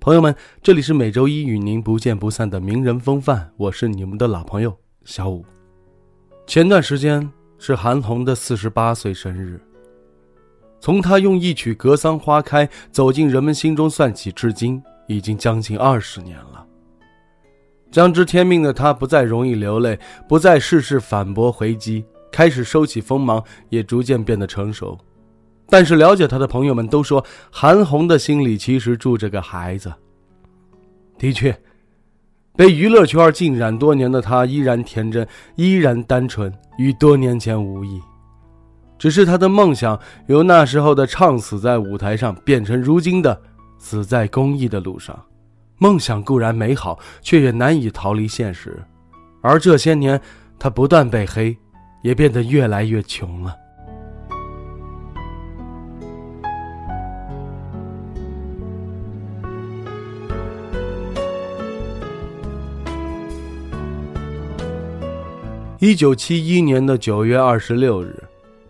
朋友们，这里是每周一与您不见不散的名人风范，我是你们的老朋友小五。前段时间是韩红的四十八岁生日，从她用一曲《格桑花开》走进人们心中算起，至今已经将近二十年了。将知天命的她不再容易流泪，不再事事反驳回击。开始收起锋芒，也逐渐变得成熟。但是了解他的朋友们都说，韩红的心里其实住着个孩子。的确，被娱乐圈浸染多年的他依然天真，依然单纯，与多年前无异。只是他的梦想由那时候的唱死在舞台上，变成如今的死在公益的路上。梦想固然美好，却也难以逃离现实。而这些年，他不断被黑。也变得越来越穷了。一九七一年的九月二十六日，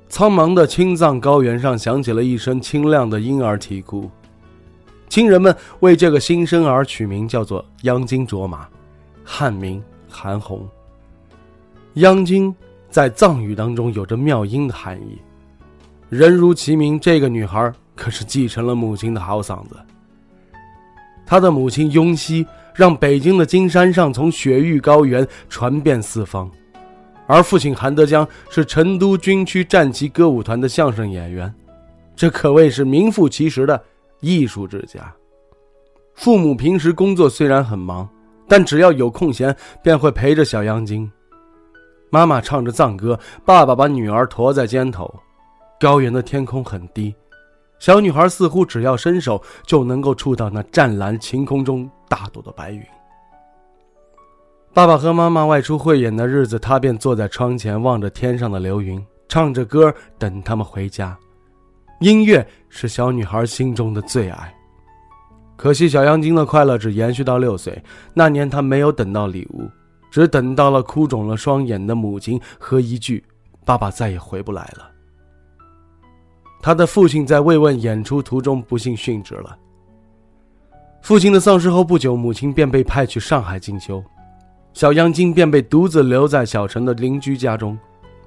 苍茫的青藏高原上响起了一声清亮的婴儿啼哭，亲人们为这个新生儿取名叫做央金卓玛，汉名韩红。央金。在藏语当中有着妙音的含义，人如其名，这个女孩可是继承了母亲的好嗓子。她的母亲雍熙让北京的金山上从雪域高原传遍四方，而父亲韩德江是成都军区战旗歌舞团的相声演员，这可谓是名副其实的艺术之家。父母平时工作虽然很忙，但只要有空闲，便会陪着小杨金。妈妈唱着藏歌，爸爸把女儿驮在肩头。高原的天空很低，小女孩似乎只要伸手就能够触到那湛蓝晴空中大朵的白云。爸爸和妈妈外出汇演的日子，她便坐在窗前望着天上的流云，唱着歌等他们回家。音乐是小女孩心中的最爱。可惜小杨金的快乐只延续到六岁，那年她没有等到礼物。只等到了哭肿了双眼的母亲和一句“爸爸再也回不来了”。他的父亲在慰问演出途中不幸殉职了。父亲的丧事后不久，母亲便被派去上海进修，小杨金便被独自留在小城的邻居家中，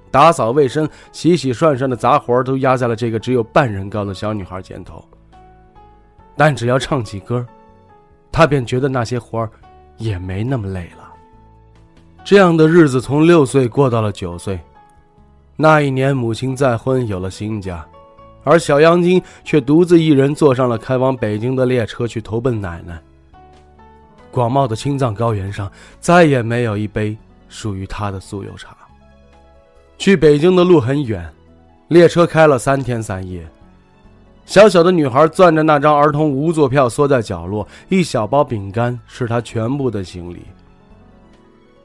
打扫卫生、洗洗涮涮的杂活都压在了这个只有半人高的小女孩肩头。但只要唱起歌，他便觉得那些活也没那么累了。这样的日子从六岁过到了九岁，那一年母亲再婚有了新家，而小杨金却独自一人坐上了开往北京的列车去投奔奶奶。广袤的青藏高原上再也没有一杯属于他的酥油茶。去北京的路很远，列车开了三天三夜，小小的女孩攥着那张儿童无座票缩在角落，一小包饼干是她全部的行李。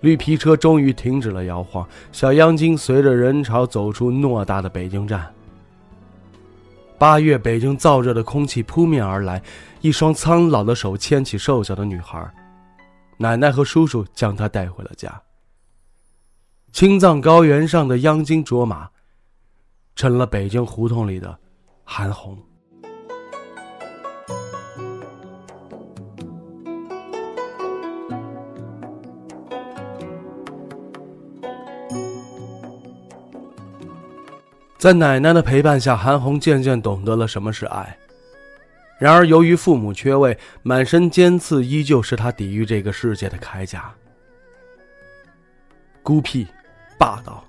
绿皮车终于停止了摇晃，小央金随着人潮走出偌大的北京站。八月北京燥热的空气扑面而来，一双苍老的手牵起瘦小的女孩，奶奶和叔叔将她带回了家。青藏高原上的央金卓玛，成了北京胡同里的韩红。在奶奶的陪伴下，韩红渐渐懂得了什么是爱。然而，由于父母缺位，满身尖刺依旧是她抵御这个世界的铠甲。孤僻、霸道，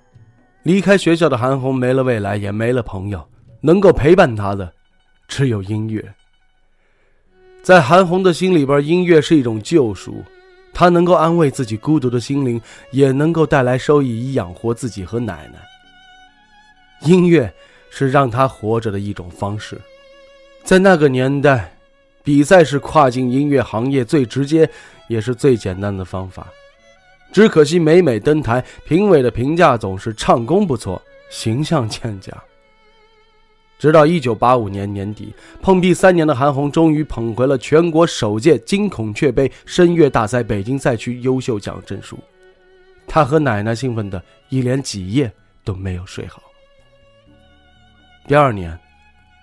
离开学校的韩红没了未来，也没了朋友，能够陪伴她的，只有音乐。在韩红的心里边，音乐是一种救赎，它能够安慰自己孤独的心灵，也能够带来收益，以养活自己和奶奶。音乐是让他活着的一种方式，在那个年代，比赛是跨进音乐行业最直接也是最简单的方法。只可惜每每登台，评委的评价总是唱功不错，形象欠佳。直到一九八五年年底，碰壁三年的韩红终于捧回了全国首届金孔雀杯声乐大赛北京赛区优秀奖证书。她和奶奶兴奋的一连几夜都没有睡好。第二年，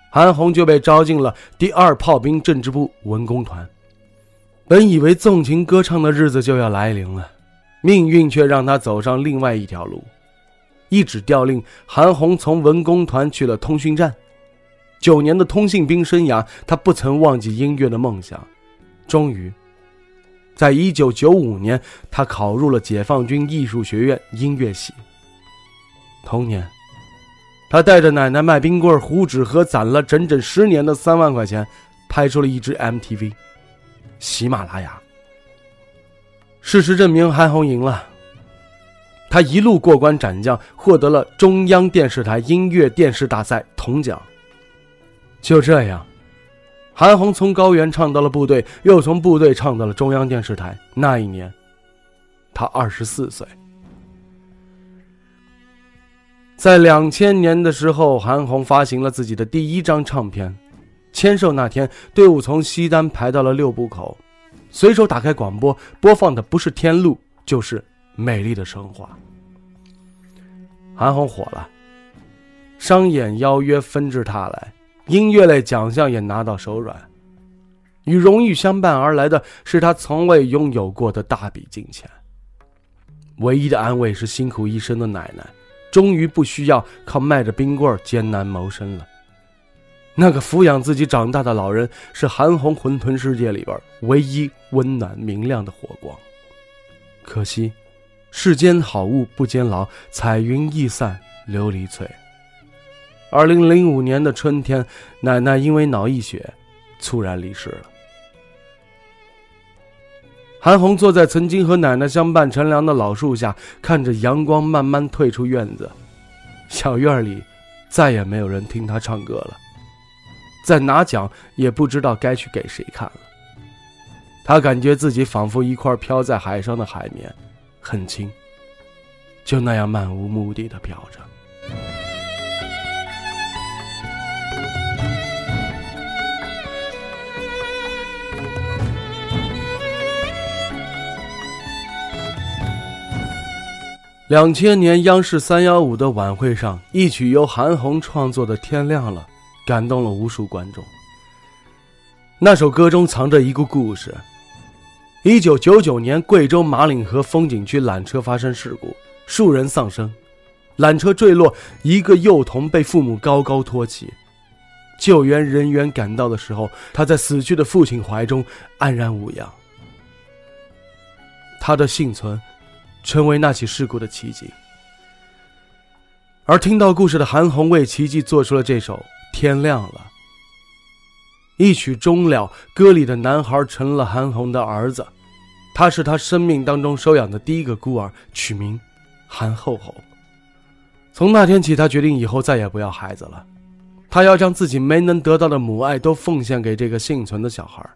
韩红就被招进了第二炮兵政治部文工团。本以为纵情歌唱的日子就要来临了，命运却让她走上另外一条路。一纸调令，韩红从文工团去了通讯站。九年的通信兵生涯，他不曾忘记音乐的梦想。终于，在一九九五年，他考入了解放军艺术学院音乐系。同年，他带着奶奶卖冰棍、糊纸盒，攒了整整十年的三万块钱，拍出了一支 MTV，《喜马拉雅》。事实证明，韩红赢了。他一路过关斩将，获得了中央电视台音乐电视大赛铜奖。就这样，韩红从高原唱到了部队，又从部队唱到了中央电视台。那一年，她二十四岁。在两千年的时候，韩红发行了自己的第一张唱片。签售那天，队伍从西单排到了六部口，随手打开广播，播放的不是《天路》，就是《美丽的生活》。韩红火了，商演邀约纷至沓来。音乐类奖项也拿到手软，与荣誉相伴而来的是他从未拥有过的大笔金钱。唯一的安慰是辛苦一生的奶奶，终于不需要靠卖着冰棍艰难谋生了。那个抚养自己长大的老人，是韩红混沌世界里边唯一温暖明亮的火光。可惜，世间好物不坚牢，彩云易散琉璃脆。二零零五年的春天，奶奶因为脑溢血，猝然离世了。韩红坐在曾经和奶奶相伴乘凉的老树下，看着阳光慢慢退出院子，小院里再也没有人听她唱歌了，再拿奖也不知道该去给谁看了。她感觉自己仿佛一块飘在海上的海绵，很轻，就那样漫无目的的飘着。两千年央视三幺五的晚会上，一曲由韩红创作的《天亮了》，感动了无数观众。那首歌中藏着一个故事：一九九九年，贵州马岭河风景区缆车发生事故，数人丧生，缆车坠落，一个幼童被父母高高托起。救援人员赶到的时候，他在死去的父亲怀中安然无恙。他的幸存。成为那起事故的奇迹，而听到故事的韩红为奇迹做出了这首《天亮了》。一曲终了，歌里的男孩成了韩红的儿子，他是他生命当中收养的第一个孤儿，取名韩厚厚。从那天起，他决定以后再也不要孩子了，他要将自己没能得到的母爱都奉献给这个幸存的小孩。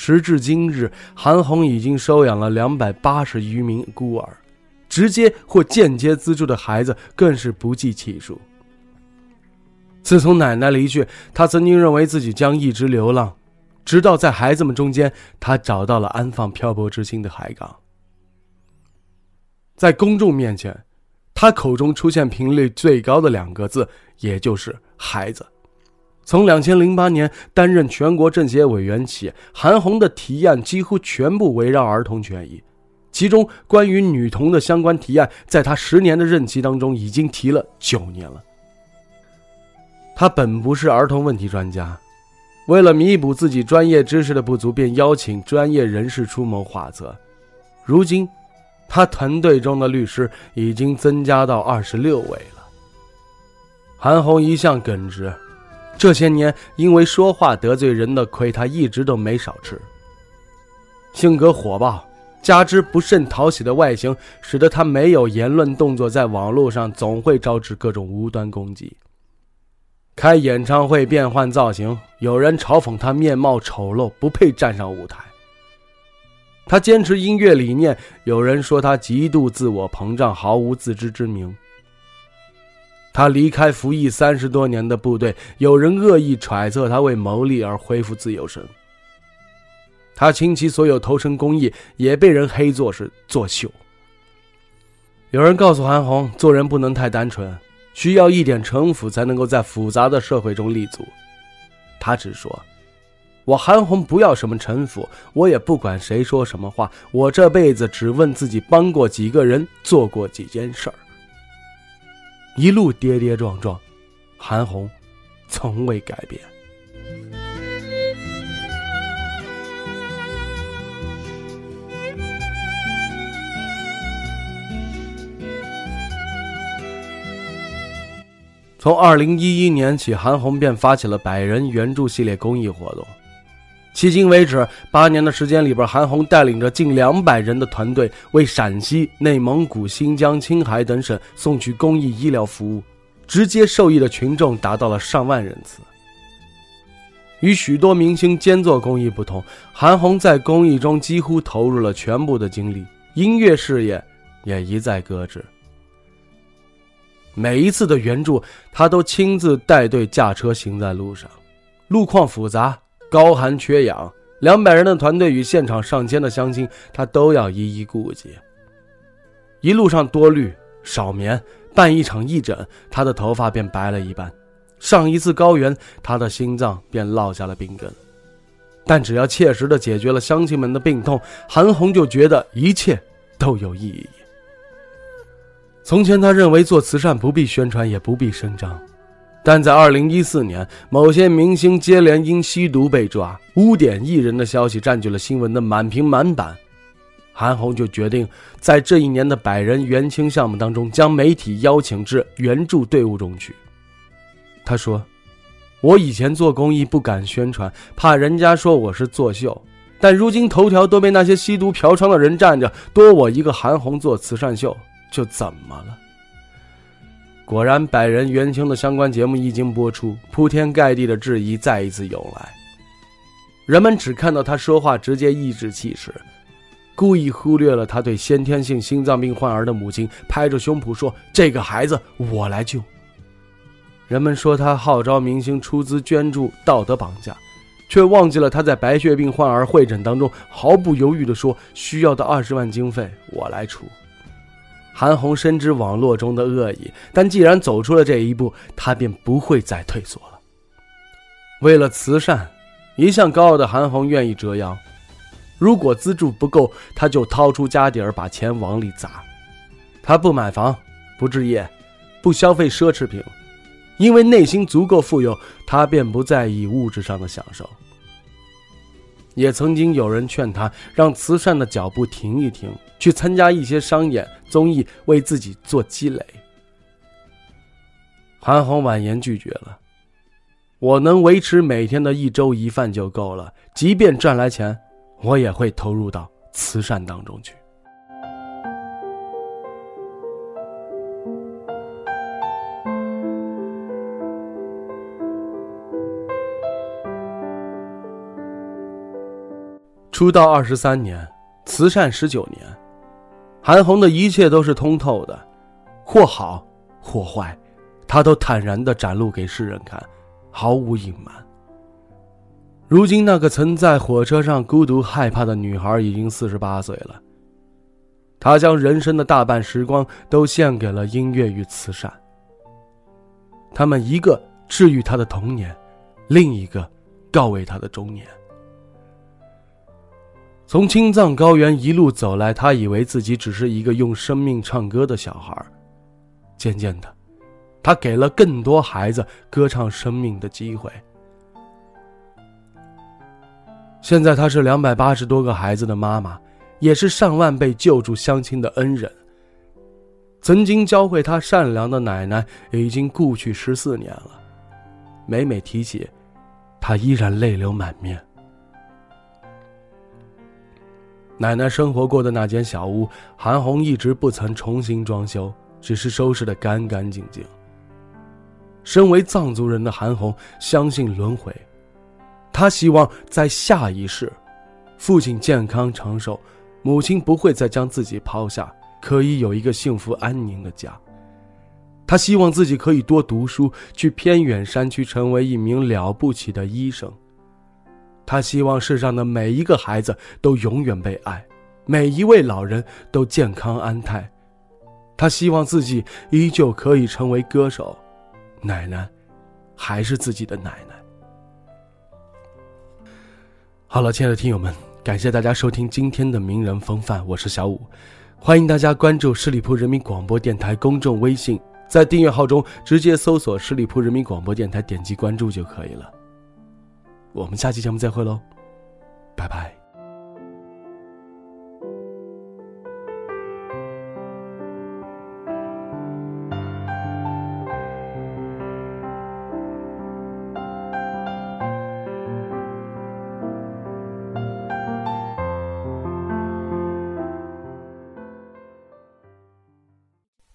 时至今日，韩红已经收养了两百八十余名孤儿，直接或间接资助的孩子更是不计其数。自从奶奶离去，他曾经认为自己将一直流浪，直到在孩子们中间，他找到了安放漂泊之心的海港。在公众面前，他口中出现频率最高的两个字，也就是“孩子”。从两千零八年担任全国政协委员起，韩红的提案几乎全部围绕儿童权益，其中关于女童的相关提案，在他十年的任期当中已经提了九年了。他本不是儿童问题专家，为了弥补自己专业知识的不足，便邀请专业人士出谋划策。如今，他团队中的律师已经增加到二十六位了。韩红一向耿直。这些年，因为说话得罪人的亏，他一直都没少吃。性格火爆，加之不甚讨喜的外形，使得他没有言论动作，在网络上总会招致各种无端攻击。开演唱会变换造型，有人嘲讽他面貌丑陋，不配站上舞台。他坚持音乐理念，有人说他极度自我膨胀，毫无自知之明。他离开服役三十多年的部队，有人恶意揣测他为牟利而恢复自由身。他倾其所有投身公益，也被人黑作是作秀。有人告诉韩红，做人不能太单纯，需要一点城府才能够在复杂的社会中立足。他只说：“我韩红不要什么城府，我也不管谁说什么话，我这辈子只问自己帮过几个人，做过几件事儿。”一路跌跌撞撞，韩红从未改变。从二零一一年起，韩红便发起了百人援助系列公益活动。迄今为止，八年的时间里边，韩红带领着近两百人的团队，为陕西、内蒙古、新疆、青海等省送去公益医疗服务，直接受益的群众达到了上万人次。与许多明星兼做公益不同，韩红在公益中几乎投入了全部的精力，音乐事业也一再搁置。每一次的援助，他都亲自带队驾车行在路上，路况复杂，高寒缺氧，两百人的团队与现场上千的乡亲，他都要一一顾及。一路上多虑少眠，办一场义诊，他的头发便白了一半；上一次高原，他的心脏便落下了病根。但只要切实的解决了乡亲们的病痛，韩红就觉得一切都有意义。从前，他认为做慈善不必宣传，也不必声张，但在2014年，某些明星接连因吸毒被抓、污点艺人的消息占据了新闻的满屏满版，韩红就决定在这一年的百人援青项目当中，将媒体邀请至援助队伍中去。他说：“我以前做公益不敢宣传，怕人家说我是作秀，但如今头条都被那些吸毒嫖娼的人占着，多我一个韩红做慈善秀。”就怎么了？果然，百人援青的相关节目一经播出，铺天盖地的质疑再一次涌来。人们只看到他说话直接颐指气使，故意忽略了他对先天性心脏病患儿的母亲拍着胸脯说：“这个孩子我来救。”人们说他号召明星出资捐助，道德绑架，却忘记了他在白血病患儿会诊当中毫不犹豫地说：“需要的二十万经费我来出。”韩红深知网络中的恶意，但既然走出了这一步，她便不会再退缩了。为了慈善，一向高傲的韩红愿意折腰。如果资助不够，她就掏出家底儿把钱往里砸。她不买房，不置业，不消费奢侈品，因为内心足够富有，她便不在意物质上的享受。也曾经有人劝他让慈善的脚步停一停，去参加一些商演综艺，为自己做积累。韩红婉言拒绝了。我能维持每天的一粥一饭就够了，即便赚来钱，我也会投入到慈善当中去。出道二十三年，慈善十九年，韩红的一切都是通透的，或好或坏，她都坦然地展露给世人看，毫无隐瞒。如今，那个曾在火车上孤独害怕的女孩已经四十八岁了，她将人生的大半时光都献给了音乐与慈善。他们一个治愈她的童年，另一个告慰她的中年。从青藏高原一路走来，他以为自己只是一个用生命唱歌的小孩。渐渐的，他给了更多孩子歌唱生命的机会。现在，他是两百八十多个孩子的妈妈，也是上万被救助乡亲的恩人。曾经教会他善良的奶奶已经故去十四年了，每每提起，他依然泪流满面。奶奶生活过的那间小屋，韩红一直不曾重新装修，只是收拾得干干净净。身为藏族人的韩红相信轮回，他希望在下一世，父亲健康长寿，母亲不会再将自己抛下，可以有一个幸福安宁的家。他希望自己可以多读书，去偏远山区成为一名了不起的医生。他希望世上的每一个孩子都永远被爱，每一位老人都健康安泰。他希望自己依旧可以成为歌手，奶奶还是自己的奶奶。好了，亲爱的听友们，感谢大家收听今天的名人风范，我是小五，欢迎大家关注十里铺人民广播电台公众微信，在订阅号中直接搜索十里铺人民广播电台，点击关注就可以了。我们下期节目再会喽，拜拜。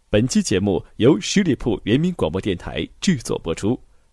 本期节目由十里铺人民广播电台制作播出。